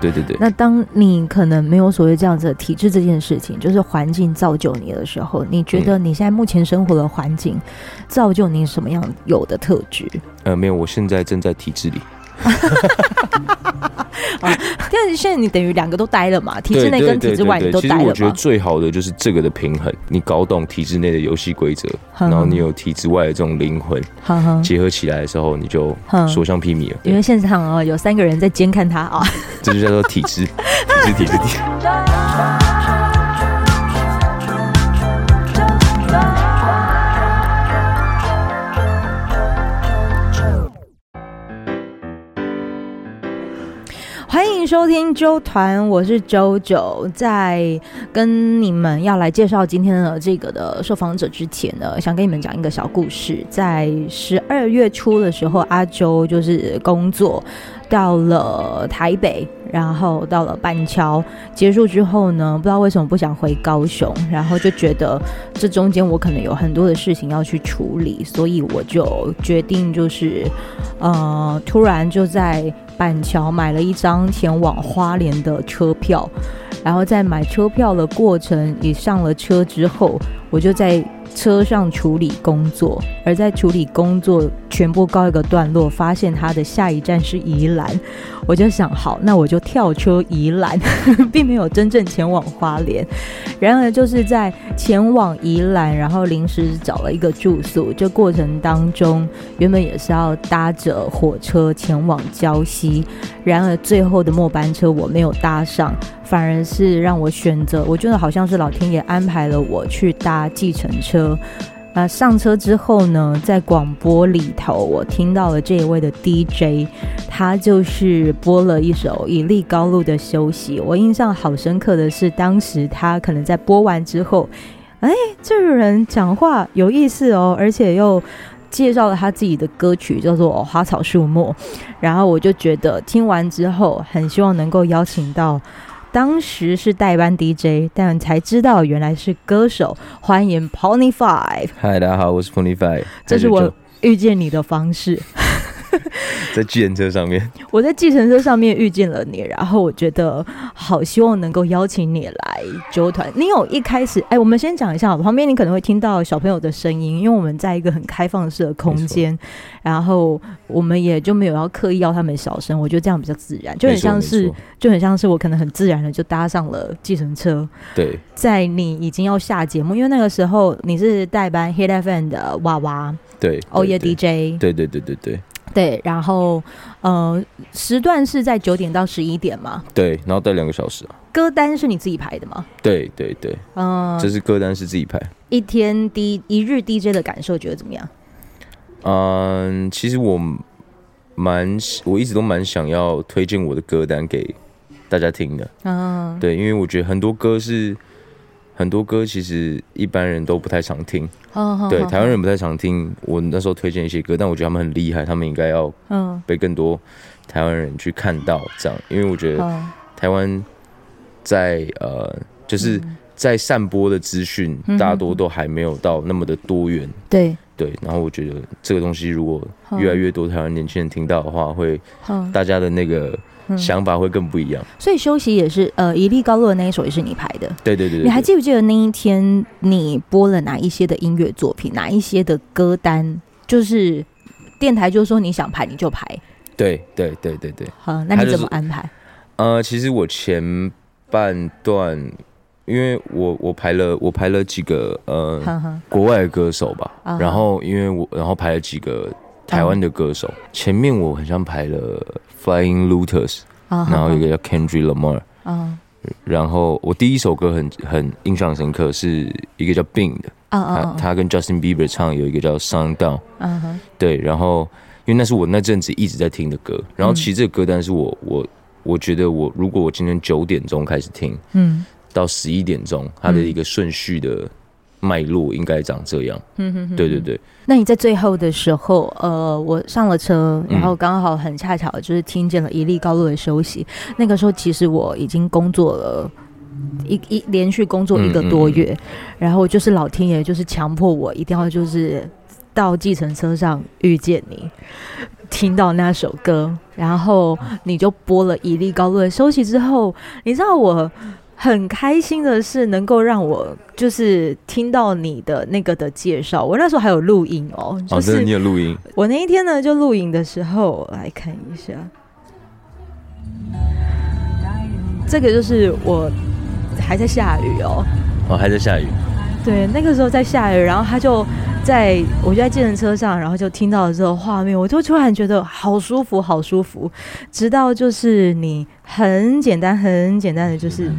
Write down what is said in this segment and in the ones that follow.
对对对。那当你可能没有所谓这样子的体质这件事情，就是环境造就你的时候，你觉得你现在目前生活的环境造就你什么样有的特质？呃，没有，我现在正在体制里。啊，但是现在你等于两个都待了嘛，体制内跟体制外你都待了嘛。其实我觉得最好的就是这个的平衡，你搞懂体制内的游戏规则，然后你有体制外的这种灵魂，结合起来的时候，你就所向披靡了。因为现场啊有三个人在监看他啊，这就叫做体制，体制，体制，体制。收听周团，我是周周。在跟你们要来介绍今天的这个的受访者之前呢，想跟你们讲一个小故事。在十二月初的时候，阿周就是工作到了台北，然后到了板桥，结束之后呢，不知道为什么不想回高雄，然后就觉得这中间我可能有很多的事情要去处理，所以我就决定就是，呃，突然就在。板桥买了一张前往花莲的车票，然后在买车票的过程，也上了车之后，我就在车上处理工作，而在处理工作全部告一个段落，发现他的下一站是宜兰，我就想好，那我就跳车宜兰，并没有真正前往花莲。然而就是在前往宜兰，然后临时找了一个住宿，这过程当中原本也是要搭着火车前往礁溪，然而最后的末班车我没有搭上，反而是让我选择，我觉得好像是老天爷安排了我去搭计程车。那上车之后呢，在广播里头，我听到了这一位的 DJ，他就是播了一首《以利高路的休息》。我印象好深刻的是，当时他可能在播完之后，哎，这个人讲话有意思哦，而且又介绍了他自己的歌曲，叫做《花草树木》。然后我就觉得听完之后，很希望能够邀请到。当时是代班 DJ，但才知道原来是歌手。欢迎 Pony Five。嗨，大家好，我是 Pony Five。这是我遇见你的方式。在计程车上面，我在计程车上面遇见了你，然后我觉得好希望能够邀请你来纠团。你有一开始，哎，我们先讲一下，旁边你可能会听到小朋友的声音，因为我们在一个很开放式的空间，然后我们也就没有要刻意要他们小声，我觉得这样比较自然，就很像是就很像是我可能很自然的就搭上了计程车。对，在你已经要下节目，因为那个时候你是代班 Hit FM 的娃娃，对，欧耶 DJ，对对对对对。对，然后，呃，时段是在九点到十一点嘛？对，然后待两个小时啊。歌单是你自己排的吗？对对对，嗯，这是歌单是自己排。一天 D 一日 DJ 的感受觉得怎么样？嗯，其实我蛮，我一直都蛮想要推荐我的歌单给大家听的。嗯，对，因为我觉得很多歌是。很多歌其实一般人都不太常听，oh, oh, 对，台湾人不太常听。我那时候推荐一些歌，但我觉得他们很厉害，他们应该要被更多台湾人去看到。这样，因为我觉得台湾在呃，就是在散播的资讯大多都还没有到那么的多元。对对，然后我觉得这个东西如果越来越多台湾年轻人听到的话，会大家的那个。想法会更不一样，嗯、所以休息也是呃，一粒高落的那一首也是你排的，对对对，对。你还记不记得那一天你播了哪一些的音乐作品，哪一些的歌单？就是电台就说你想排你就排，对对对对对。好，那你怎么安排？就是、呃，其实我前半段，因为我我排了我排了几个呃国外的歌手吧，啊、然后因为我然后排了几个。台湾的歌手，前面我很像排了 Flying Lotus，然后一个叫 Kendrick Lamar，然后我第一首歌很很印象深刻，是一个叫 Bing 的，他他跟 Justin Bieber 唱有一个叫 Sundown，对，然后因为那是我那阵子一直在听的歌，然后其实这个歌单是我我我觉得我如果我今天九点钟开始听，嗯，到十一点钟，它的一个顺序的。脉络应该长这样，嗯哼哼，对对对。那你在最后的时候，呃，我上了车，然后刚好很恰巧就是听见了一粒高路的休息。嗯、那个时候其实我已经工作了一一连续工作一个多月，嗯嗯嗯，然后就是老天爷就是强迫我一定要就是到计程车上遇见你。听到那首歌，然后你就播了《一粒高落》。休息之后，你知道我很开心的是，能够让我就是听到你的那个的介绍。我那时候还有录音哦，就是你有录音。我那一天呢，就录影的时候来看一下，这个就是我还在下雨哦，哦，还在下雨。对，那个时候在下雨，然后他就在我就在计程车上，然后就听到了这个画面，我就突然觉得好舒服，好舒服。直到就是你很简单、很简单的，就是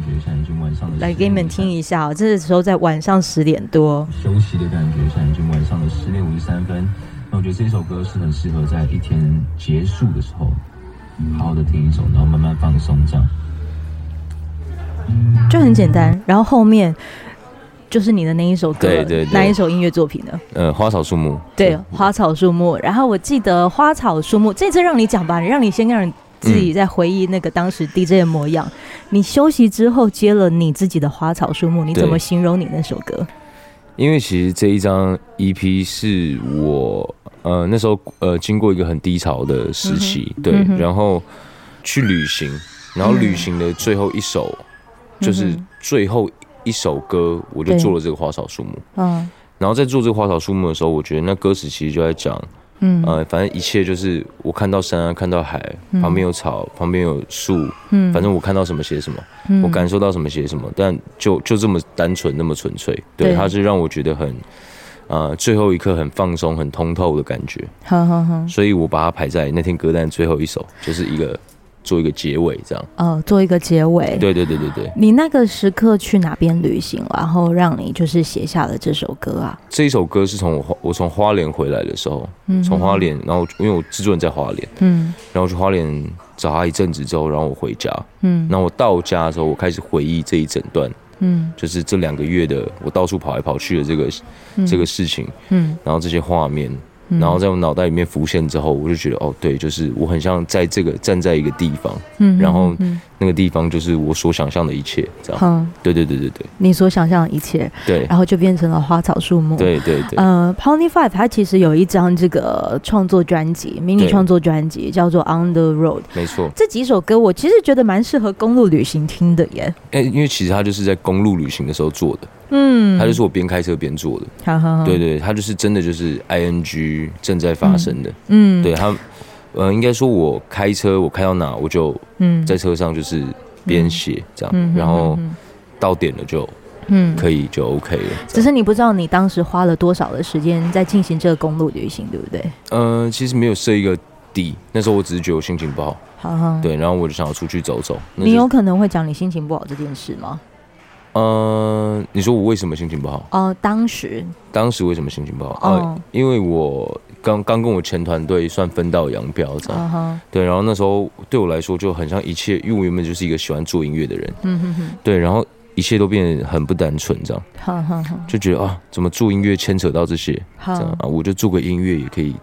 来给你们听一下哦。这个时候在晚上十点多，休息的感觉，现在已经晚上的十点五十三分。那我觉得这首歌是很适合在一天结束的时候，好好的听一首，然后慢慢放松，这样就很简单。然后后面。就是你的那一首歌，对对对，哪一首音乐作品呢？呃，花草树木。对，花草树木。然后我记得花草树木，这次让你讲吧，让你先让你自己在回忆那个当时 DJ 的模样。嗯、你休息之后接了你自己的花草树木，你怎么形容你那首歌？因为其实这一张 EP 是我呃那时候呃经过一个很低潮的时期，嗯、对、嗯，然后去旅行，然后旅行的最后一首、嗯、就是最后。一首歌，我就做了这个花草树木。嗯，然后在做这个花草树木的时候，我觉得那歌词其实就在讲，嗯，呃，反正一切就是我看到山啊，看到海，嗯、旁边有草，旁边有树，嗯，反正我看到什么写什么、嗯，我感受到什么写什么，但就就这么单纯，那么纯粹，对，它是让我觉得很，呃，最后一刻很放松、很通透的感觉。好好好，所以我把它排在那天歌单最后一首，就是一个。做一个结尾，这样。呃，做一个结尾。对对对对对。你那个时刻去哪边旅行，然后让你就是写下了这首歌啊？这一首歌是从我我从花莲回来的时候，嗯，从花莲，然后因为我制作人在花莲，嗯，然后去花莲找他一阵子之后，然后我回家，嗯，那我到家的时候，我开始回忆这一整段，嗯，就是这两个月的我到处跑来跑去的这个、嗯、这个事情，嗯，然后这些画面。然后在我脑袋里面浮现之后，我就觉得哦，对，就是我很像在这个站在一个地方，嗯，然后那个地方就是我所想象的一切，这样，嗯，对对对对对，你所想象的一切，对，然后就变成了花草树木，对。对对，呃，Pony Five 它其实有一张这个创作专辑，迷你创作专辑叫做 On the Road，没错，这几首歌我其实觉得蛮适合公路旅行听的耶，哎，因为其实它就是在公路旅行的时候做的。嗯，他就是我边开车边做的，好好好，对对，他就是真的就是 ing 正在发生的，嗯，对他，呃，应该说我开车，我开到哪我就嗯。在车上就是边写这样，嗯，然后到点了就嗯。可以就 OK 了。只是你不知道你当时花了多少的时间在进行这个公路旅行，对不对？呃，其实没有设一个底，那时候我只是觉得我心情不好，好好，对，然后我就想要出去走走。你有可能会讲你心情不好这件事吗？呃，你说我为什么心情不好？哦、呃，当时，当时为什么心情不好？哦、呃，因为我刚刚跟我前团队算分道扬镳，这样、uh-huh. 对。然后那时候对我来说就很像一切，因为我原本就是一个喜欢做音乐的人，嗯哼哼，对。然后一切都变得很不单纯，这样，uh-huh. 就觉得啊，怎么做音乐牵扯到这些，uh-huh. 这样啊，我就做个音乐也可以。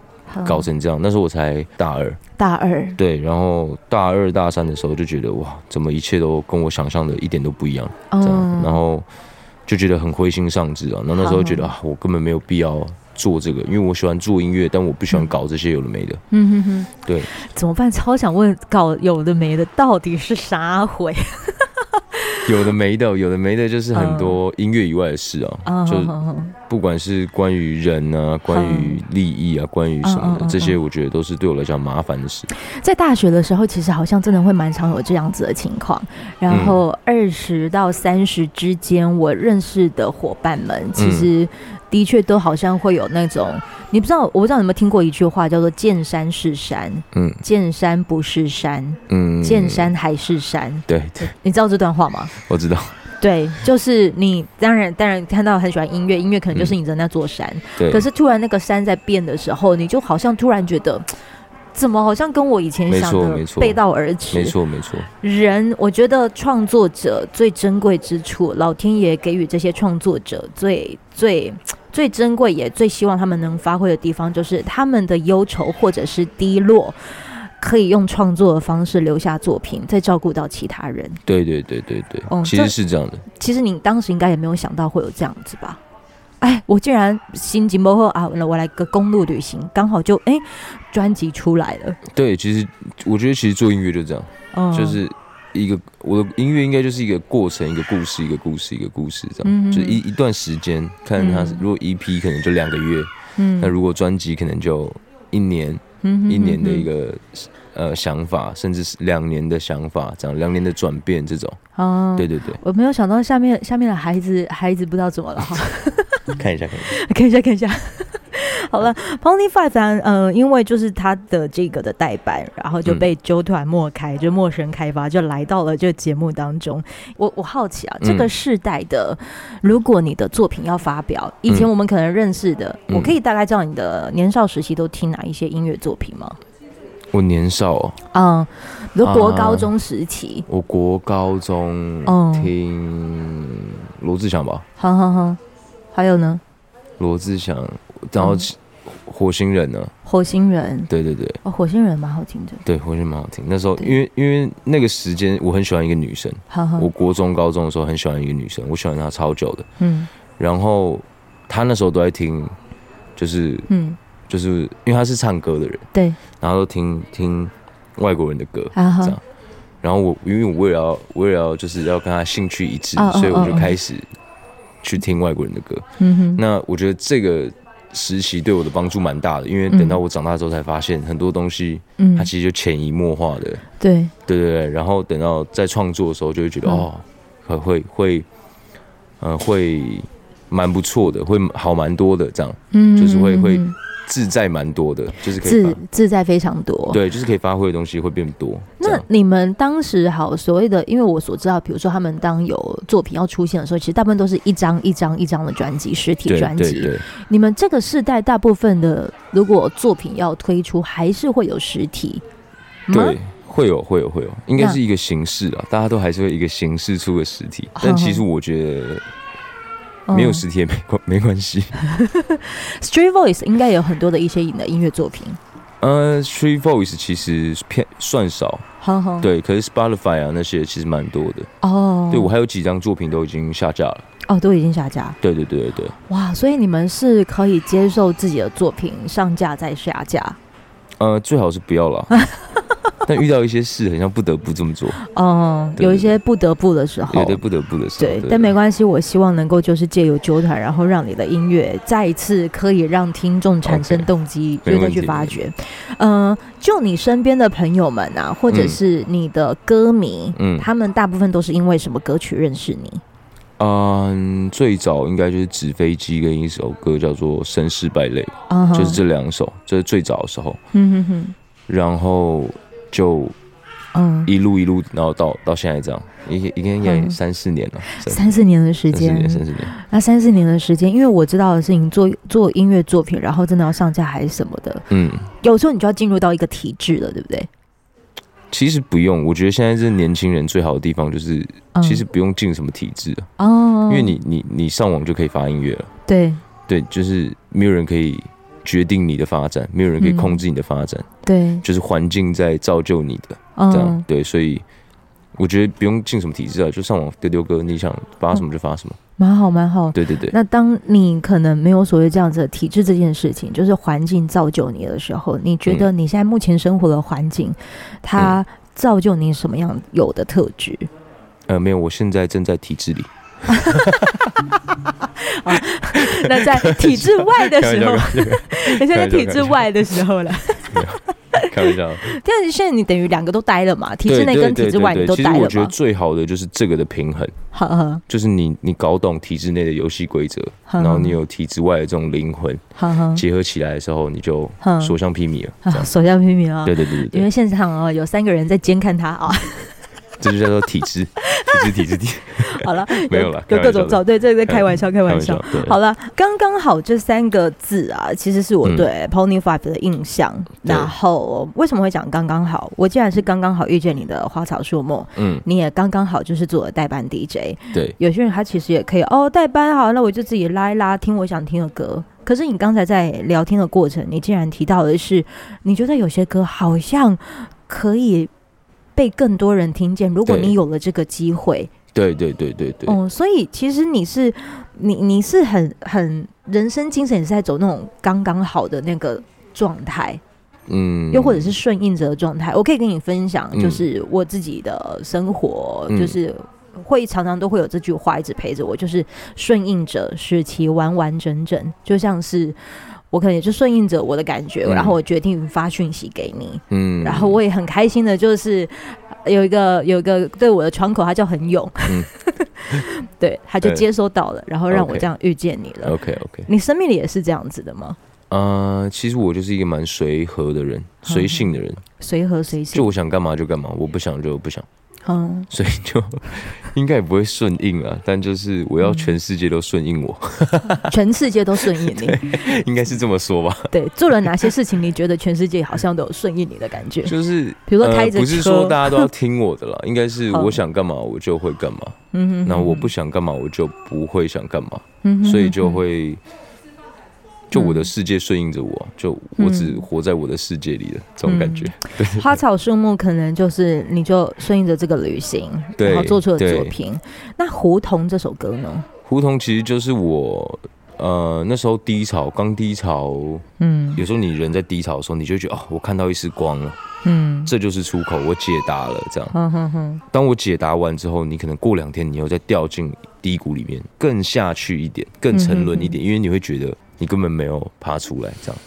搞成这样，那时候我才大二，大二。对，然后大二大三的时候就觉得哇，怎么一切都跟我想象的一点都不一样，这样，嗯、然后就觉得很灰心丧志啊。然后那时候觉得啊，我根本没有必要做这个，因为我喜欢做音乐，但我不喜欢搞这些有的没的。嗯。哼哼，对，怎么办？超想问，搞有的没的到底是啥回？有的没的，有的没的，就是很多音乐以外的事啊，uh, 就不管是关于人啊，uh, 关于利益啊，uh, 关于什么的，uh, 这些我觉得都是对我来讲麻烦的事。在大学的时候，其实好像真的会蛮常有这样子的情况。然后二十到三十之间，我认识的伙伴们，其实的确都好像会有那种。你不知道，我不知道你有没有听过一句话，叫做“见山是山，嗯，见山不是山，嗯，见山还是山。”对，对，你知道这段话吗？我知道。对，就是你当然当然看到很喜欢音乐，音乐可能就是你的那座山。对。可是突然那个山在变的时候，你就好像突然觉得，怎么好像跟我以前想的背道而驰？没错，没错。人，我觉得创作者最珍贵之处，老天爷给予这些创作者最最。最珍贵也最希望他们能发挥的地方，就是他们的忧愁或者是低落，可以用创作的方式留下作品，再照顾到其他人。对对对对对，嗯，其实是这样的。其实你当时应该也没有想到会有这样子吧？哎，我竟然心情不好啊，我来个公路旅行，刚好就哎专辑出来了。对，其实我觉得其实做音乐就这样，嗯、就是一个我的音乐应该就是一个过程，一个故事，一个故事，一个故事这样，嗯、就一一段时间，看它如果 EP 可能就两个月，嗯，那如果专辑可能就一年，嗯，一年的一个。呃，想法，甚至是两年的想法，这样两年的转变，这种，哦，对对对，我没有想到下面下面的孩子，孩子不知道怎么了哈，看一下，看一下，看一下，看一下。好了，Pony Five 呃，因为就是他的这个的代班，然后就被啾团莫开，嗯、就陌生开发，就来到了这个节目当中。我我好奇啊，这个世代的，嗯、如果你的作品要发表，以前我们可能认识的，嗯、我可以大概知道你的年少时期都听哪一些音乐作品吗？我年少哦，嗯，比如国高中时期，我国高中听罗志祥吧，好好好，还有呢？罗志祥，然后火星人呢？火星人，对对对，哦，火星人蛮好听的，对，火星人蛮好听。那时候因为因为那个时间我很喜欢一个女生，我国中高中的时候很喜欢一个女生，我喜欢她超久的，嗯，然后她那时候都在听，就是嗯。就是因为她是唱歌的人，对，然后都听听外国人的歌，这样。然后我因为我为了要为了要就是要跟他兴趣一致，所以我就开始去听外国人的歌。嗯哼。那我觉得这个时期对我的帮助蛮大的，因为等到我长大之后才发现很多东西，嗯它其实就潜移默化的。对对对对。然后等到在创作的时候，就会觉得哦，会会会，呃，会蛮不错的，会好蛮多的，这样。嗯。就是会会。自在蛮多的，就是可以自自在非常多，对，就是可以发挥的东西会变多。那你们当时好所谓的，因为我所知道，比如说他们当有作品要出现的时候，其实大部分都是一张一张一张的专辑，实体专辑。你们这个世代大部分的，如果作品要推出，还是会有实体？对，会有，会有，会有，应该是一个形式啊，大家都还是会一个形式出个实体。但其实我觉得。没有实体也没关没关系。Street Voice 应该有很多的一些你的音乐作品。呃，Street Voice 其实偏算少，对，可是 Spotify 啊那些其实蛮多的。哦，对我还有几张作品都已经下架了。哦，都已经下架。对对对对对。哇，所以你们是可以接受自己的作品上架再下架？呃，最好是不要了。但遇到一些事，很像不得不这么做。嗯，有一些不得不的时候，有的不得不的时候。对，但没关系，我希望能够就是借由纠团，然后让你的音乐再一次可以让听众产生动机，就再去发掘。嗯，就你身边的朋友们啊，或者是你的歌迷，嗯，他们大部分都是因为什么歌曲认识你？嗯，最早应该就是纸飞机跟一首歌叫做《绅士败类》，就是这两首，这是最早的时候。嗯哼哼，然后。就，嗯，一路一路，然后到到现在这样，已经已经也三四年了，三四年。的时间，三四年，三四年。那三四年的时间，因为我知道的是你做做音乐作品，然后真的要上架还是什么的，嗯，有时候你就要进入到一个体制了，对不对？其实不用，我觉得现在这年轻人最好的地方就是，其实不用进什么体制哦，因为你你你上网就可以发音乐了，对。对，就是没有人可以。决定你的发展，没有人可以控制你的发展。嗯、对，就是环境在造就你的，嗯、这样对，所以我觉得不用进什么体制啊，就上网丢丢歌，你想发什么就发什么，蛮、嗯、好蛮好。对对对。那当你可能没有所谓这样子的体制这件事情，就是环境造就你的时候，你觉得你现在目前生活的环境，嗯、它造就你什么样有的特质？呃，没有，我现在正在体制里。啊，那在体制外的时候，你现在体制外的时候了。开玩笑，但是现在你等于两个都待了嘛？体制内跟体制外你都待了。其实我觉得最好的就是这个的平衡，就是你你搞懂体制内的游戏规则，然后你有体制外的这种灵魂，结合起来的时候，你就所向披靡了。所向披靡啊！对对对对，因为现场啊有三个人在监看他啊。这就叫做体制，体制，体制，体。好了，没有了，有各种找，对，这个在开玩笑，开玩笑。好了，刚刚好这三个字啊，其实是我对 Pony Five 的印象。然后为什么会讲刚刚好？我既然是刚刚好遇见你的花草树木，嗯，你也刚刚好就是做了代班 DJ。对，有些人他其实也可以哦，代班好，那我就自己拉一拉，听我想听的歌。可是你刚才在聊天的过程，你竟然提到的是，你觉得有些歌好像可以。被更多人听见。如果你有了这个机会，对对对对对。哦，所以其实你是你你是很很人生精神也是在走那种刚刚好的那个状态，嗯，又或者是顺应着的状态。我可以跟你分享，就是我自己的生活，嗯、就是会常常都会有这句话一直陪着我，就是顺应着使其完完整整，就像是。我可能也就顺应着我的感觉，嗯、然后我决定发讯息给你，嗯，然后我也很开心的，就是有一个有一个对我的窗口，他叫很勇，嗯、对，他就接收到了，然后让我这样遇见你了。OK OK，你生命里也是这样子的吗？呃，其实我就是一个蛮随和的人，随性的人，随和随性，就我想干嘛就干嘛，我不想就不想。嗯，所以就应该也不会顺应啊，但就是我要全世界都顺应我，全世界都顺应你，应该是这么说吧？对，做了哪些事情，你觉得全世界好像都有顺应你的感觉？就是 比如说开着车，不是说大家都要听我的啦，应该是我想干嘛我就会干嘛，嗯哼，那我不想干嘛我就不会想干嘛，嗯，所以就会。就我的世界顺应着我，就我只活在我的世界里的这种感觉。对，花草树木可能就是你就顺应着这个旅行，然后做出了作品。那胡同这首歌呢？胡同其实就是我呃那时候低潮，刚低潮，嗯，有时候你人在低潮的时候，你就觉得哦，我看到一丝光了，嗯，这就是出口，我解答了，这样。嗯哼哼。当我解答完之后，你可能过两天，你又再掉进低谷里面，更下去一点，更沉沦一点，因为你会觉得。你根本没有爬出来，这样。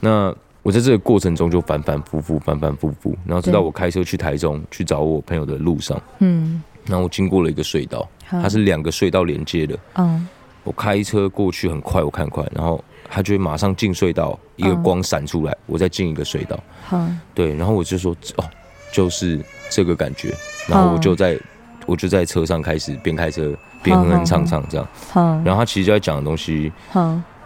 那我在这个过程中就反反复复，反反复复，然后直到我开车去台中去找我朋友的路上，嗯，然后我经过了一个隧道，它是两个隧道连接的，嗯，我开车过去很快，我看快，然后它就会马上进隧道，一个光闪出来，我再进一个隧道，嗯，对，然后我就说哦，就是这个感觉，然后我就在我就在车上开始边开车边哼哼唱唱这样，然后他其实就在讲的东西，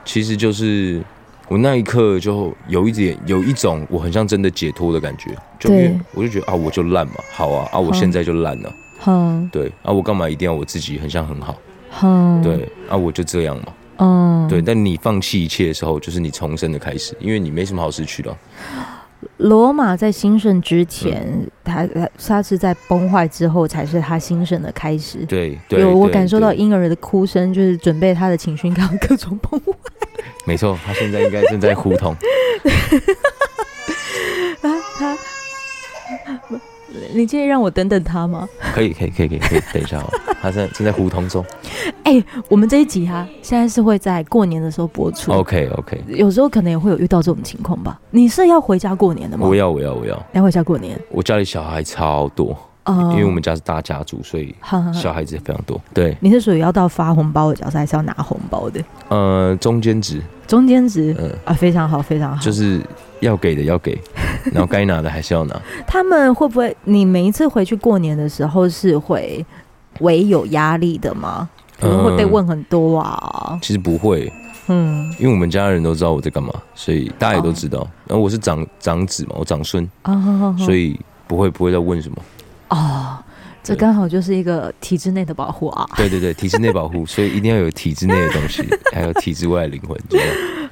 其实就是我那一刻就有一点有一种我很像真的解脱的感觉，就因为我就觉得啊，我就烂嘛，好啊啊，我现在就烂了，嗯，对啊，我干嘛一定要我自己很像很好，嗯，对啊，我就这样嘛，嗯，对，但你放弃一切的时候，就是你重生的开始，因为你没什么好失去的。罗马在兴盛之前，他、他他是在崩坏之后才是他兴盛的开始。对，对有我感受到婴儿的哭声，就是准备他的情绪要各种崩坏。没错，他现在应该正在胡同。他他。你介意让我等等他吗？可以，可以，可以，可以，可以等一下哦。他现在正在胡同中。哎、欸，我们这一集啊，现在是会在过年的时候播出。OK，OK。有时候可能也会有遇到这种情况吧。你是要回家过年的吗？我要，我要，我要。要回家过年。我家里小孩超多，因为我们家是大家族，所以小孩子也非常多。对，你是属于要到发红包的角色，还是要拿红包的？呃，中间值。中间值，嗯啊，非常好，非常好。就是要给的要给。然后该拿的还是要拿。他们会不会？你每一次回去过年的时候是会唯有压力的吗？可能会被问很多啊、嗯。其实不会，嗯，因为我们家人都知道我在干嘛，所以大家也都知道。然后我是长长子嘛，我长孙啊，所以不会不会再问什么。哦，这刚好就是一个体制内的保护啊。对对对，体制内保护，所以一定要有体制内的东西，还有体制外的灵魂。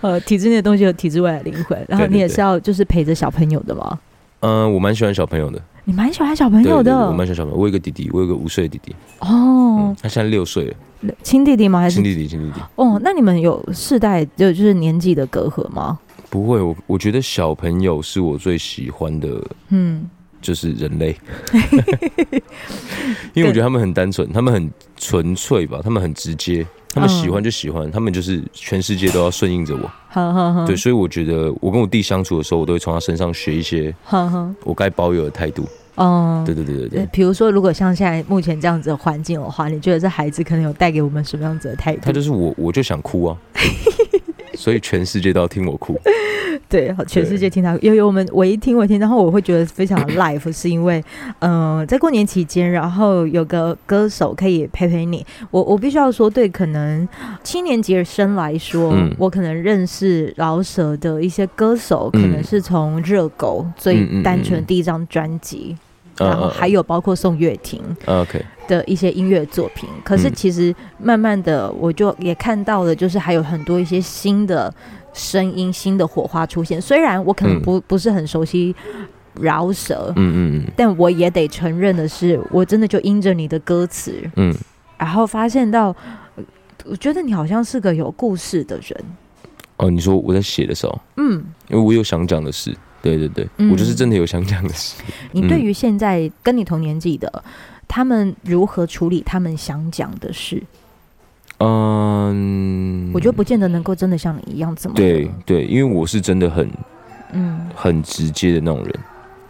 呃，体制内的东西有体制外的灵魂，然后你也是要就是陪着小朋友的吗？嗯，我蛮喜欢小朋友的。你蛮喜欢小朋友的？我蛮喜欢小朋友。我有个弟弟，我有个五岁的弟弟。哦，他现在六岁了。亲弟弟吗？还是亲弟弟？亲弟弟。哦，那你们有世代就就是年纪的隔阂吗？不会，我我觉得小朋友是我最喜欢的。嗯。就是人类，因为我觉得他们很单纯，他们很纯粹吧，他们很直接，他们喜欢就喜欢，他们就是全世界都要顺应着我。好好好，对，所以我觉得我跟我弟相处的时候，我都会从他身上学一些，我该保有的态度。哦，对对对对对。比如说，如果像现在目前这样子的环境的话，你觉得这孩子可能有带给我们什么样子的态度？他就是我，我就想哭啊。所以全世界都要听我哭，对，全世界听他，因为我们我一听我听，然后我会觉得非常的 life，是因为，嗯、呃，在过年期间，然后有个歌手可以陪陪你。我我必须要说，对，可能七年级生来说，嗯、我可能认识饶舌的一些歌手，可能是从热狗最单纯的第一张专辑。然后还有包括宋岳庭，OK 的一些音乐作品。可是其实慢慢的，我就也看到了，就是还有很多一些新的声音、新的火花出现。虽然我可能不不是很熟悉饶舌，嗯嗯嗯，但我也得承认的是，我真的就因着你的歌词，嗯，然后发现到，我觉得你好像是个有故事的人。哦，你说我在写的时候，嗯，因为我有想讲的事，对对对，嗯、我就是真的有想讲的事。你对于现在跟你同年纪的、嗯、他们如何处理他们想讲的事？嗯，我觉得不见得能够真的像你一样这么对对，因为我是真的很嗯很直接的那种人。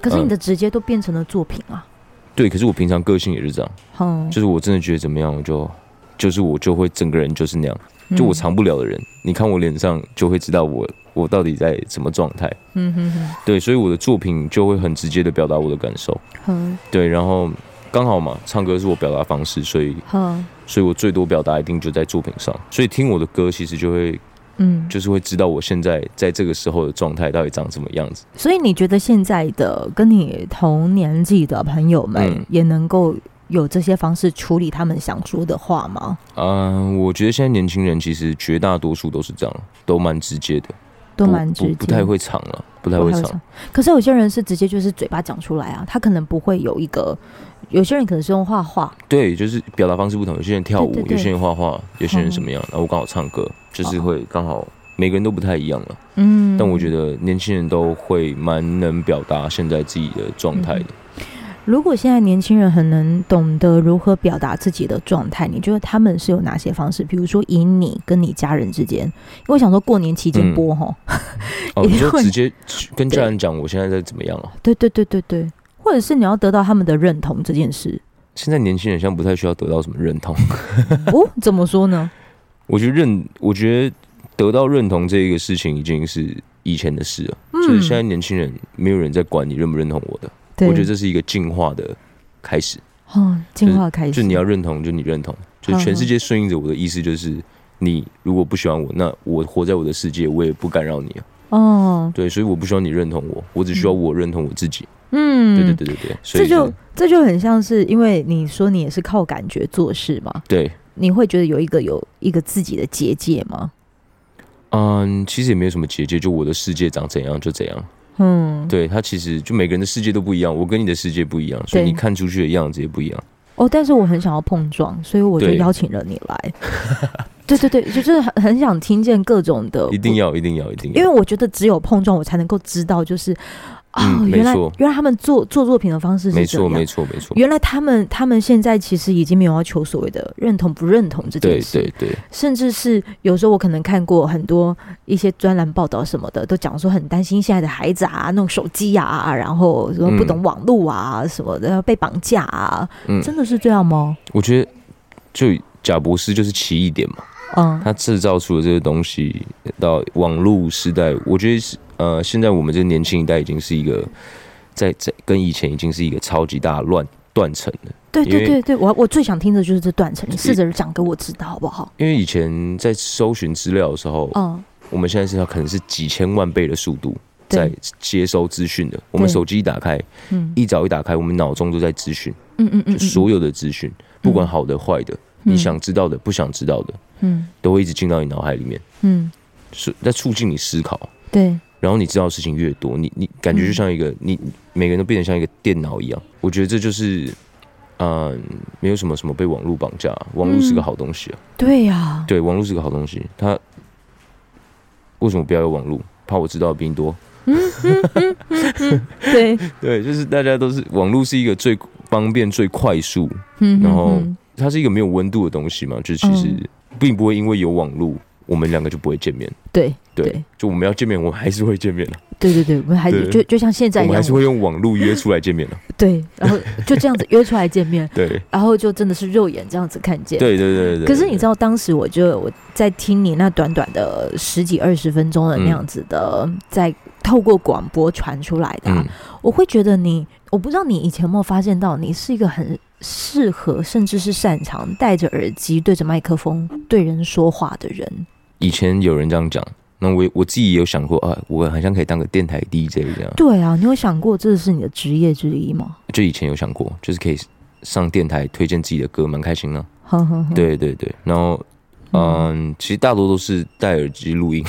可是你的直接都变成了作品啊。嗯、对，可是我平常个性也是这样，嗯，就是我真的觉得怎么样，我就就是我就会整个人就是那样。就我藏不了的人，嗯、你看我脸上就会知道我我到底在什么状态。嗯哼哼，对，所以我的作品就会很直接的表达我的感受。嗯，对，然后刚好嘛，唱歌是我表达方式，所以，嗯，所以我最多表达一定就在作品上。所以听我的歌，其实就会，嗯，就是会知道我现在在这个时候的状态到底长什么样子。所以你觉得现在的跟你同年纪的朋友们也能够？有这些方式处理他们想说的话吗？嗯、呃，我觉得现在年轻人其实绝大多数都是这样，都蛮直接的，都蛮直接不，不太会唱了，不太会唱。可是有些人是直接就是嘴巴讲出来啊，他可能不会有一个，有些人可能是用画画，对，就是表达方式不同。有些人跳舞，有些人画画，有些人什么样。然后我刚好唱歌，就是会刚好每个人都不太一样了。嗯，但我觉得年轻人都会蛮能表达现在自己的状态的。嗯如果现在年轻人很能懂得如何表达自己的状态，你觉得他们是有哪些方式？比如说，以你跟你家人之间，因为我想说过年期间播哈，嗯、哦，你就直接跟家人讲我现在在怎么样啊？对对对对对，或者是你要得到他们的认同这件事。现在年轻人像不太需要得到什么认同 哦？怎么说呢？我觉得认，我觉得得到认同这一个事情已经是以前的事了，嗯、就是现在年轻人没有人在管你认不认同我的。我觉得这是一个进化的开始，哦，进化开始，就你要认同，就你认同，就全世界顺应着我的意思，就是你如果不喜欢我，那我活在我的世界，我也不干扰你啊。哦，对，所以我不需要你认同我，我只需要我认同我自己。嗯，对对对对对，所以这就这就很像是，因为你说你也是靠感觉做事嘛，对，你会觉得有一个有一个自己的结界吗？嗯，其实也没有什么结界，就我的世界长怎样就怎样。嗯，对，他其实就每个人的世界都不一样，我跟你的世界不一样，所以你看出去的样子也不一样。哦，但是我很想要碰撞，所以我就邀请了你来。对对对，就是很很想听见各种的，一定要一定要一定要，因为我觉得只有碰撞，我才能够知道，就是。哦，原来原来他们做做作品的方式是没错没错没错。原来他们他们现在其实已经没有要求所谓的认同不认同这件事，对对对。甚至是有时候我可能看过很多一些专栏报道什么的，都讲说很担心现在的孩子啊，弄手机啊，然后什么不懂网络啊什么的被绑架啊，嗯，真的是这样吗？我觉得就贾博士就是奇异点嘛，嗯，他制造出了这个东西到网络时代，我觉得是。呃，现在我们这个年轻一代已经是一个在在跟以前已经是一个超级大乱断层了。对对对对，我我最想听的就是这断层，你试着讲给我知道好不好？因为以前在搜寻资料的时候，嗯，我们现在是要可能是几千万倍的速度在接收资讯的。我们手机一打开，嗯，一早一打开，我们脑中都在资讯，嗯嗯嗯，所有的资讯，不管好的坏的，你想知道的，不想知道的，嗯，都会一直进到你脑海里面，嗯，是在促进你思考，对。然后你知道的事情越多，你你感觉就像一个、嗯、你每个人都变得像一个电脑一样。我觉得这就是，嗯，没有什么什么被网络绑架，网络是个好东西啊。嗯、对呀、啊，对，网络是个好东西。他为什么不要有网络？怕我知道的比你多。对 对，就是大家都是网络是一个最方便、最快速，嗯、然后它是一个没有温度的东西嘛，就是其实并不会因为有网络。我们两个就不会见面。对对，就我们要见面，我们还是会见面的。对对对，我们还是就就像现在一样，我们还是会用网络约出来见面的。对，然后就这样子约出来见面。对，然后就真的是肉眼这样子看见。对对对对。可是你知道，当时我就我在听你那短短的十几二十分钟的那样子的，在透过广播传出来的，我会觉得你，我不知道你以前有没有发现到，你是一个很适合，甚至是擅长戴着耳机对着麦克风对人说话的人。以前有人这样讲，那我我自己也有想过啊，我好像可以当个电台 DJ 这样。对啊，你有想过这是你的职业之一吗？就以前有想过，就是可以上电台推荐自己的歌，蛮开心的。呵呵呵。对对对，然后嗯，其实大多都是戴耳机录音。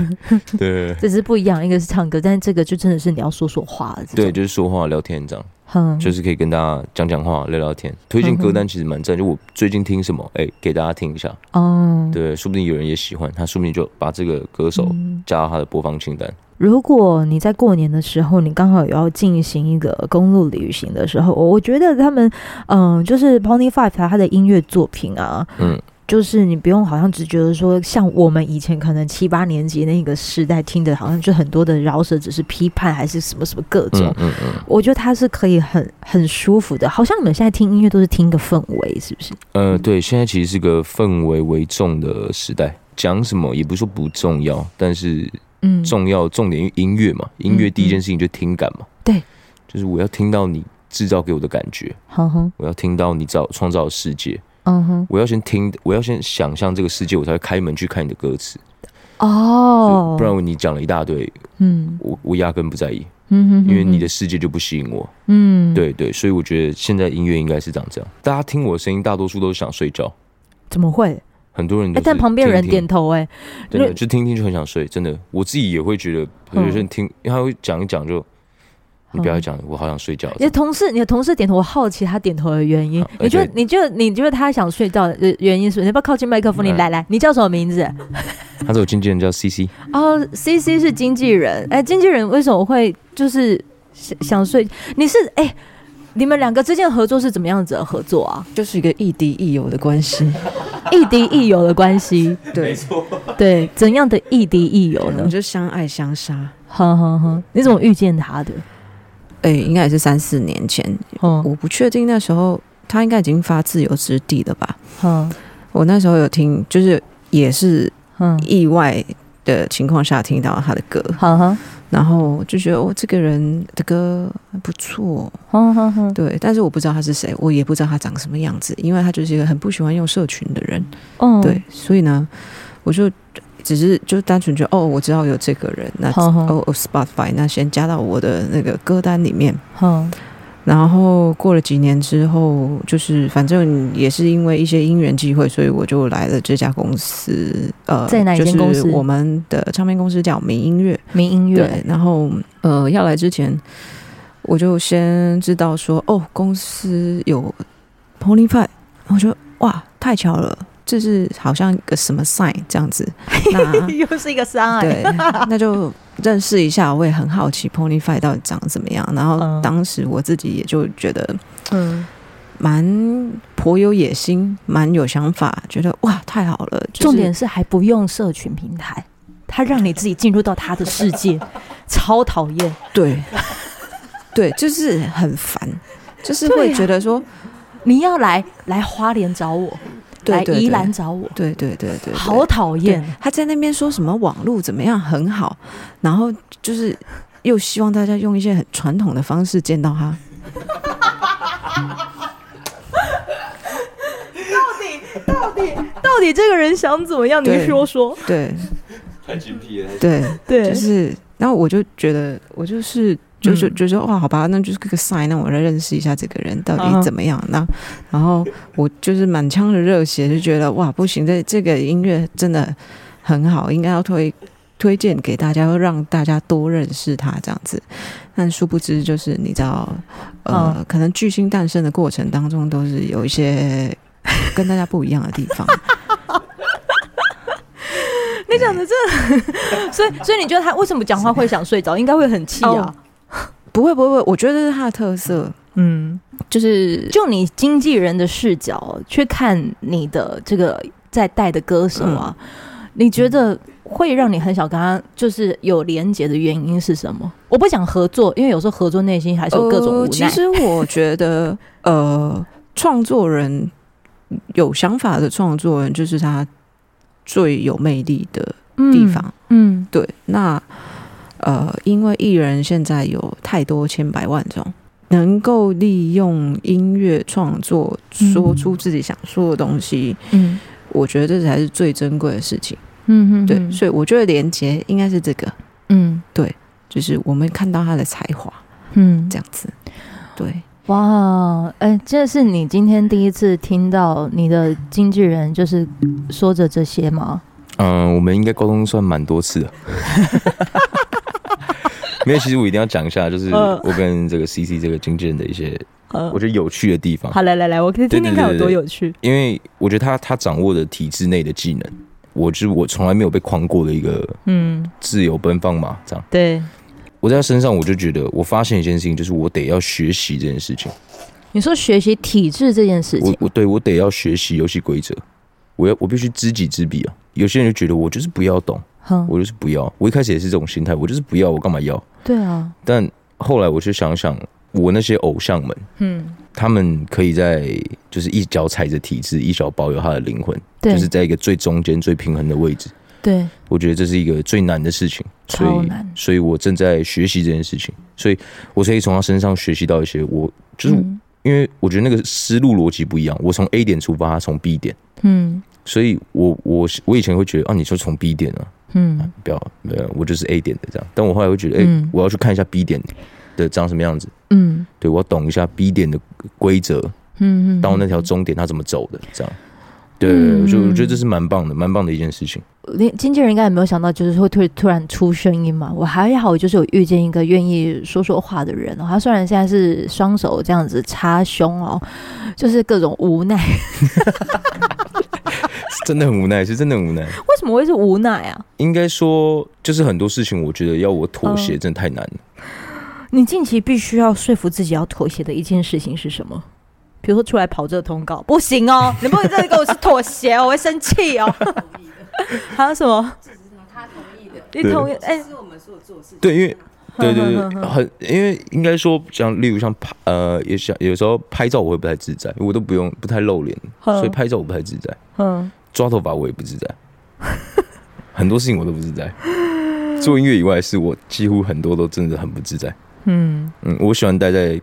对，这是不一样，一个是唱歌，但是这个就真的是你要说说话。对，就是说话聊天这样。嗯，就是可以跟大家讲讲话、聊聊天。推荐歌单其实蛮赞，就我最近听什么，哎，给大家听一下。哦，对，说不定有人也喜欢，他说不定就把这个歌手加到他的播放清单。如果你在过年的时候，你刚好有要进行一个公路旅行的时候，我觉得他们，嗯，就是 Pony Five 他的音乐作品啊，嗯。就是你不用好像只觉得说，像我们以前可能七八年级那个时代听的，好像就很多的饶舌只是批判还是什么什么各种。嗯嗯嗯。我觉得它是可以很很舒服的，好像你们现在听音乐都是听个氛围，是不是？呃，对，现在其实是个氛围为重的时代，讲什么也不是说不重要，但是嗯，重要重点音乐嘛，音乐第一件事情就听感嘛。对，就是我要听到你制造给我的感觉，好好，我要听到你造创造的世界。嗯哼，我要先听，我要先想象这个世界，我才会开门去看你的歌词。哦，不然你讲了一大堆，嗯，我我压根不在意，嗯哼，因为你的世界就不吸引我，嗯，对对，所以我觉得现在音乐应该是长这样，大家听我的声音，大多数都是想睡觉。怎么会？很多人都，但旁边人点头，哎，真的就听听就很想睡，真的，我自己也会觉得，有些人听，他会讲一讲就。你不要讲，我好想睡觉。你的同事，你的同事点头，我好奇他点头的原因。你觉得，你觉得，你觉得他想睡觉的原因是？你要不要靠近麦克风？你来来，你叫什么名字？他是我经纪人，叫 CC。哦，CC 是经纪人。哎，经纪人为什么会就是想想睡？你是哎，你们两个之间的合作是怎么样子的合作啊？就是一个亦敌亦友的关系，亦敌亦友的关系。对，没错。对，怎样的亦敌亦友呢？我们就相爱相杀。哼哼哼，你怎么遇见他的？哎、欸，应该也是三四年前，嗯、我不确定那时候他应该已经发自由之地了吧？嗯，我那时候有听，就是也是意外的情况下听到他的歌，嗯、然后就觉得哦，这个人的歌还不错，对，但是我不知道他是谁，我也不知道他长什么样子，因为他就是一个很不喜欢用社群的人，嗯，对，所以呢，我就。只是就单纯觉得哦，我知道有这个人，那哦哦 Spotify，那先加到我的那个歌单里面。嗯，然后过了几年之后，就是反正也是因为一些因缘机会，所以我就来了这家公司。呃，在哪间公司？就是我们的唱片公司叫明音乐，明音乐。对，然后呃，要来之前，我就先知道说哦，公司有 Pony Five，我觉得哇，太巧了。这是好像一个什么 sign 这样子，那又是一个 sign。对，那就认识一下。我也很好奇 Pony5 到底长怎么样。然后当时我自己也就觉得，嗯，蛮颇有野心，蛮有想法，觉得哇，太好了。就是、重点是还不用社群平台，他让你自己进入到他的世界，超讨厌。对，对，就是很烦，就是会觉得说，啊、你要来来花莲找我。来宜兰找我，对对对对，好讨厌！他在那边说什么网络怎么样很好，然后就是又希望大家用一些很传统的方式见到他。到底到底到底这个人想怎么样？你说说。对，很精辟了。对对，就是，然后我就觉得我就是。就是就说哇，好吧，那就是个个 sign，那我来认识一下这个人到底怎么样。那然后我就是满腔的热血，就觉得哇，不行，这这个音乐真的很好，应该要推推荐给大家，让大家多认识他这样子。但殊不知，就是你知道，呃，可能巨星诞生的过程当中，都是有一些跟大家不一样的地方。你讲的这，所以所以你觉得他为什么讲话会想睡着？应该会很气啊。不会不会，我觉得这是他的特色。嗯，就是就你经纪人的视角去看你的这个在带的歌手啊，嗯、你觉得会让你很想跟他就是有连结的原因是什么？我不想合作，因为有时候合作内心还是有各种无奈。呃、其实我觉得，呃，创作人有想法的创作人就是他最有魅力的地方。嗯，嗯对，那。呃，因为艺人现在有太多千百万种，能够利用音乐创作说出自己想说的东西，嗯，我觉得这才是最珍贵的事情，嗯哼，对，所以我觉得连结应该是这个，嗯，对，就是我们看到他的才华，嗯，这样子，对，哇，哎、欸，这是你今天第一次听到你的经纪人就是说着这些吗？嗯，我们应该沟通算蛮多次的。没有，其实我一定要讲一下，就是我跟这个 CC 这个经纪人的一些，我觉得有趣的地方。好，来来来，我可以听听看有多有趣。因为我觉得他他掌握的体制内的技能，我就是我从来没有被框过的一个，嗯，自由奔放嘛，这样。对，我在他身上，我就觉得我发现一件事情，就是我得要学习这件事情。你说学习体制这件事情，我我对我得要学习游戏规则，我要我必须知己知彼啊。有些人就觉得我就是不要懂。我就是不要，我一开始也是这种心态，我就是不要，我干嘛要？对啊。但后来我就想想，我那些偶像们，嗯，他们可以在就是一脚踩着体制，一脚保有他的灵魂，对，就是在一个最中间、最平衡的位置。对，我觉得这是一个最难的事情，所以。所以我正在学习这件事情，所以我可以从他身上学习到一些。我就是因为我觉得那个思路逻辑不一样，我从 A 点出发，他从 B 点，嗯，所以我我我以前会觉得啊，你说从 B 点啊。嗯，不要，没有，我就是 A 点的这样。但我后来会觉得，哎、我要去看一下 B 点的长什么样子。嗯，对，我要懂一下 B 点的规则。嗯嗯，到那条终点它怎么走的？这样，对，我觉得我觉得这是蛮棒的，蛮棒的一件事情。连经纪人应该也没有想到，就是会突突然出声音嘛。我还好，就是有遇见一个愿意说说话的人。他虽然现在是双手这样子插胸哦，就是各种无奈。真的很无奈，是真的很无奈。为什么会是无奈啊？应该说，就是很多事情，我觉得要我妥协，真的太难了。呃，你近期必须要说服自己要妥协的一件事情是什么？比如说出来跑这个通告，不行哦，你不能这里跟我是妥协，我会生气哦。还有什么？他同意的，你同意？哎，是我们所有做事情。对，因为对对对，很因为应该说像例如像拍呃，也像有时候拍照我会不太自在，我都不用不太露脸，所以拍照我不太自在。嗯。抓头发我也不自在，很多事情我都不自在。做音乐以外，是我几乎很多都真的很不自在。嗯嗯，我喜欢待在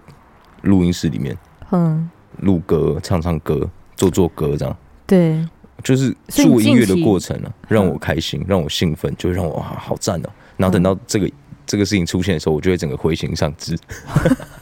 录音室里面，嗯，录歌、唱唱歌、做做歌这样。对，就是做音乐的过程呢、啊，让我开心，让我兴奋，就会让我哇好赞哦、喔。然后等到这个这个事情出现的时候，我就会整个灰心丧志。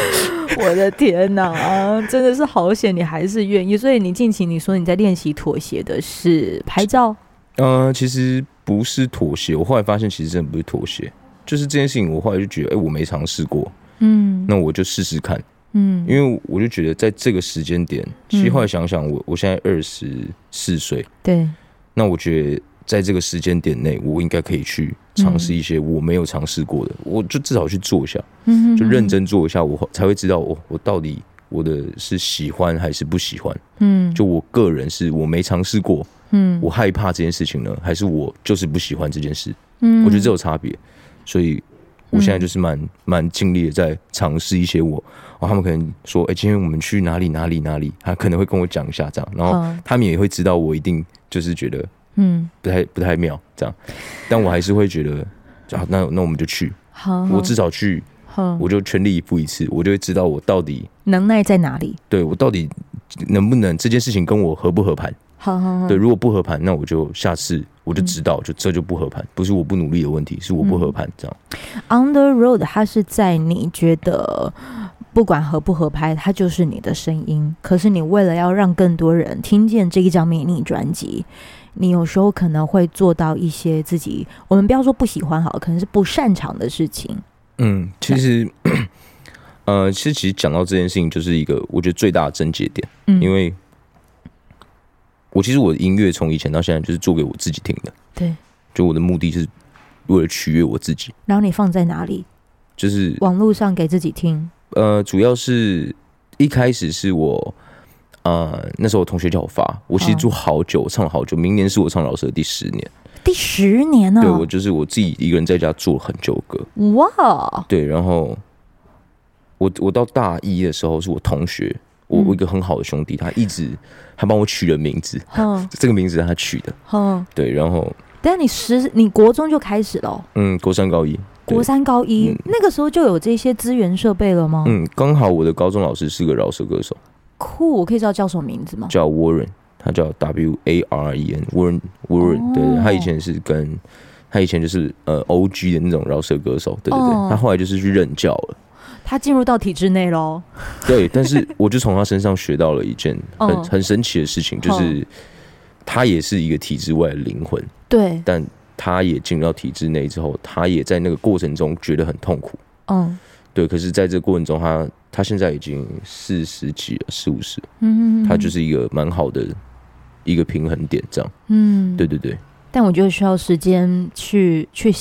我的天哪，真的是好险！你还是愿意，所以你近期你说你在练习妥协的是拍照？呃，其实不是妥协，我后来发现其实真的不是妥协，就是这件事情，我后来就觉得，哎、欸，我没尝试过，嗯，那我就试试看，嗯，因为我就觉得在这个时间点，其实后来想想，我我现在二十四岁，对，那我觉得。在这个时间点内，我应该可以去尝试一些我没有尝试过的，嗯，我就至少去做一下，嗯，就认真做一下，我才会知道我我到底我的是喜欢还是不喜欢，嗯，就我个人是我没尝试过，嗯，我害怕这件事情呢，还是我就是不喜欢这件事，嗯，我觉得这有差别，所以我现在就是蛮蛮尽力的在尝试一些我，哦，他们可能说，哎，今天我们去哪里哪里哪里，他可能会跟我讲一下这样，然后他们也会知道我一定就是觉得。嗯，不太不太妙，这样，但我还是会觉得，啊，那那我们就去，好，好，我至少去，好，我就全力以赴一次，我就会知道我到底能耐在哪里，对我到底能不能这件事情跟我合不合盘，好好好，对，如果不合盘，那我就下次我就知道，就这就不合盘，不是我不努力的问题，是我不合盘，这样。On the road，它是在你觉得不管合不合拍，它就是你的声音，可是你为了要让更多人听见这一张迷你专辑。你有时候可能会做到一些自己，我们不要说不喜欢好，可能是不擅长的事情。嗯，其实，呃，其实其实讲到这件事情，就是一个我觉得最大的症结点。嗯，因为我其实我的音乐从以前到现在就是做给我自己听的。对，就我的目的是为了取悦我自己。然后你放在哪里？就是网络上给自己听。呃，主要是一开始是我。呃，那时候我同学叫我发，我其实住好久，我唱了好久。明年是我唱饶舌的第十年，第十年呢？对，我就是我自己一个人在家做了很久歌。哇，对，然后我我到大一的时候，是我同学，我我一个很好的兄弟，他一直还帮我取了名字，嗯，这个名字是他取的，嗯，对，然后，但你十你国中就开始了，嗯，国三高一，国三高一，嗯，那个时候就有这些资源设备了吗？嗯，刚好我的高中老师是个饶舌歌手。酷，我可以知道叫什么名字吗？叫 Warren，他叫 W A R E N，Warren Warren，对，他以前是跟他以前就是呃 O G 的那种饶舌歌手，对对对，他后来就是去任教了。他进入到体制内喽。对，但是我就从他身上学到了一件 很、哦、很神奇的事情，就是他也是一个体制外的灵魂。对，但他也进入到体制内之后，他也在那个过程中觉得很痛苦。嗯，对。可是，在这个过程中，他他现在已经四十几了，四五十。嗯嗯，他就是一个蛮好的一个平衡点，这样。嗯，对对对。但我觉得需要时间去去。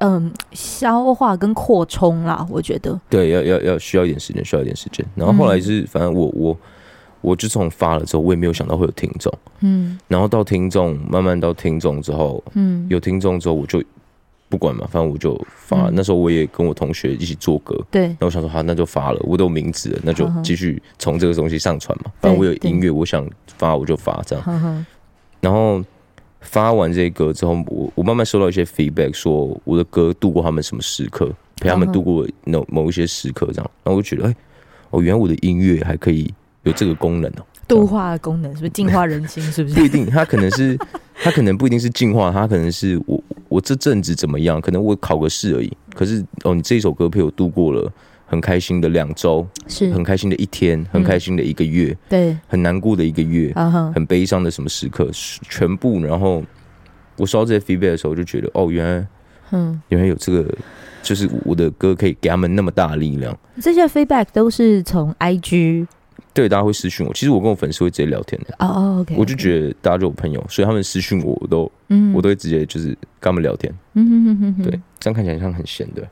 嗯，消化跟扩充啦，我觉得对，要要要需要一点时间，需要一点时间。然后后来是，嗯、反正我我我就从发了之后，我也没有想到会有听众，嗯。然后到听众，慢慢到听众之后，嗯，有听众之后，我就不管嘛，反正我就发。嗯、那时候我也跟我同学一起做歌，对。然后我想说，好，那就发了，我都有名字了，那就继续从这个东西上传嘛。反正我有音乐，我想发我就发这样。然后。发完这些歌之后，我我慢慢收到一些 feedback，说我的歌度过他们什么时刻，陪他们度过某某一些时刻，这样，然后我就觉得，哎、欸，哦，原来我的音乐还可以有这个功能哦，度化的功能是不是净化人心？是不是？不一定，他可能是，他可能不一定是净化，他可能是我我这阵子怎么样，可能我考个试而已。可是哦，你这一首歌陪我度过了。很开心的两周，是很开心的一天，很开心的一个月，嗯、对，很难过的一个月，uh 很悲伤的什么时刻，全部。然后我收到这些 feedback 的时候，就觉得哦，原来，嗯，原来有这个，就是我的歌可以给他们那么大的力量。这些 feedback 都是从 IG，对，大家会私讯我。其实我跟我粉丝会直接聊天的。哦哦，OK，我就觉得大家就有朋友，所以他们私讯我，我都，嗯，我都会直接就是跟他们聊天。嗯哼哼哼哼，对，这样看起来像很闲的。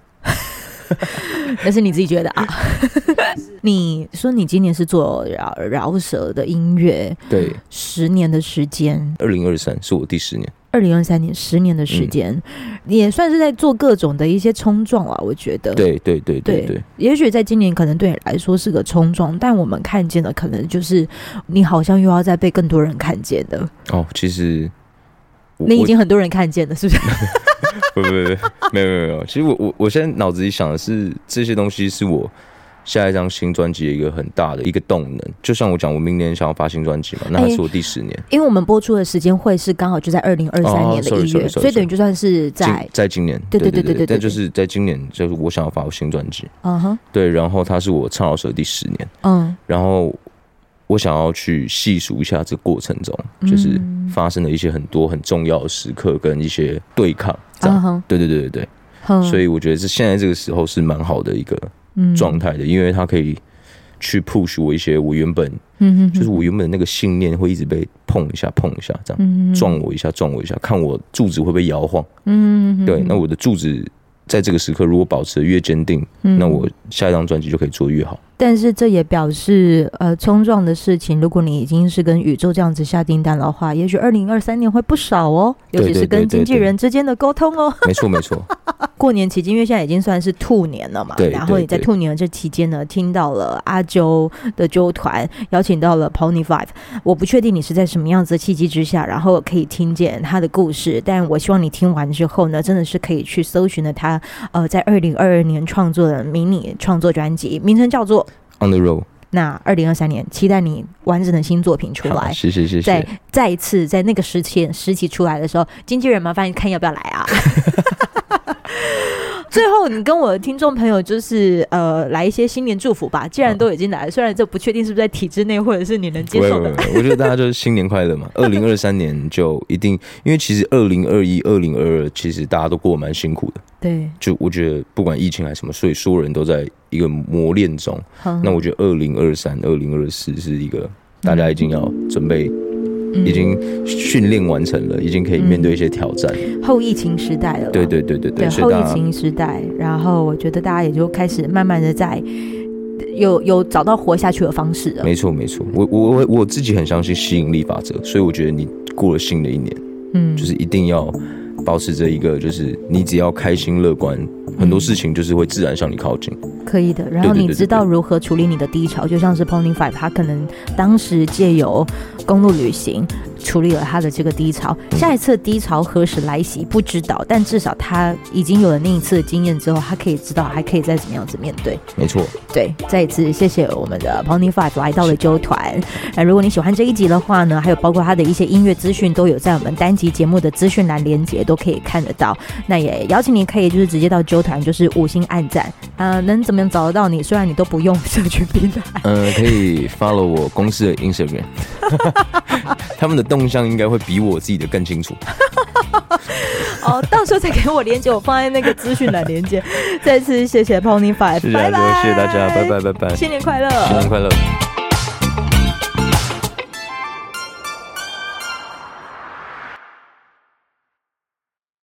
那是你自己觉得啊？你说你今年是做饶饶舌的音乐，对，十年的时间，二零二三是我第十年，二零二三年十年的时间，嗯、也算是在做各种的一些冲撞啊。我觉得，对对对对对，对，也许在今年可能对你来说是个冲撞，但我们看见的可能就是你好像又要再被更多人看见的。哦，其实你已经很多人看见了，是不是？不不不，没有没有没有。其实我我我现在脑子里想的是，这些东西是我下一张新专辑的一个很大的一个动能。就像我讲，我明年想要发新专辑嘛，那还是我第十年。欸、因为我们播出的时间会是刚好就在二零二三年的一月，所以等于就算是在在今年，对对对对对，但就是在今年，就是我想要发新专辑。嗯哼，对，然后它是我唱老师的第十年。嗯，然后。我想要去细数一下这过程中，就是发生了一些很多很重要的时刻跟一些对抗，这样，对对对对对，所以我觉得是现在这个时候是蛮好的一个状态的，因为它可以去 push 我一些我原本，就是我原本那个信念会一直被碰一下碰一下，这样撞我一下撞我一下，看我柱子会不会摇晃，嗯对，那我的柱子在这个时刻如果保持的越坚定，那我下一张专辑就可以做越好。但是这也表示，呃，冲撞的事情，如果你已经是跟宇宙这样子下订单的话，也许二零二三年会不少哦，尤其是跟经纪人之间的沟通哦。没错没错。过年期间，因为现在已经算是兔年了嘛，对。然后你在兔年的这期间呢，听到了阿周的周团，邀请到了 Pony Five。我不确定你是在什么样子的契机之下，然后可以听见他的故事，但我希望你听完之后呢，真的是可以去搜寻了他，呃，在二零二二年创作的迷你创作专辑，名称叫做。On the road。那二零二三年，期待你完整的新作品出来。谢谢谢谢。再再一次在那个时期时期出来的时候，经纪人麻烦你看要不要来啊？最后，你跟我的听众朋友就是呃，来一些新年祝福吧。既然都已经来了，虽然这不确定是不是在体制内，或者是你能接受的。我觉得大家就是新年快乐嘛。二零二三年就一定，因为其实二零二一、二零二二其实大家都过得蛮辛苦的。对，就我觉得不管疫情还是什么，所以所有人都在一个磨练中。那我觉得二零二三、二零二四是一个大家已经要准备。已经训练完成了，已经可以面对一些挑战。嗯、后疫情时代了，对对对对对，对后疫情时代，然后我觉得大家也就开始慢慢的在有有找到活下去的方式了。没错没错，我我我我自己很相信吸引力法则，所以我觉得你过了新的一年，嗯，就是一定要保持着一个，就是你只要开心乐观。很多事情就是会自然向你靠近，可以的。然后你知道如何处理你的低潮，就像是 Pony Five，他可能当时借由公路旅行处理了他的这个低潮。下一次低潮何时来袭不知道，但至少他已经有了那一次的经验之后，他可以知道还可以再怎么样子面对。没错，对，再一次谢谢我们的 Pony Five 来到了揪团。那如果你喜欢这一集的话呢，还有包括他的一些音乐资讯都有在我们单集节目的资讯栏连接都可以看得到。那也邀请你可以就是直接到揪。团就是五星按赞，呃，能怎么么样找得到你？虽然你都不用社群平台。呃，可以 follow 我公司的 Instagram，他们的动向应该会比我自己的更清楚。哦，到时候再给我连接，我放在那个资讯栏连接。再次谢谢 Pony Five，谢谢大家，谢谢大家，拜拜拜拜，新年快乐，新年快乐。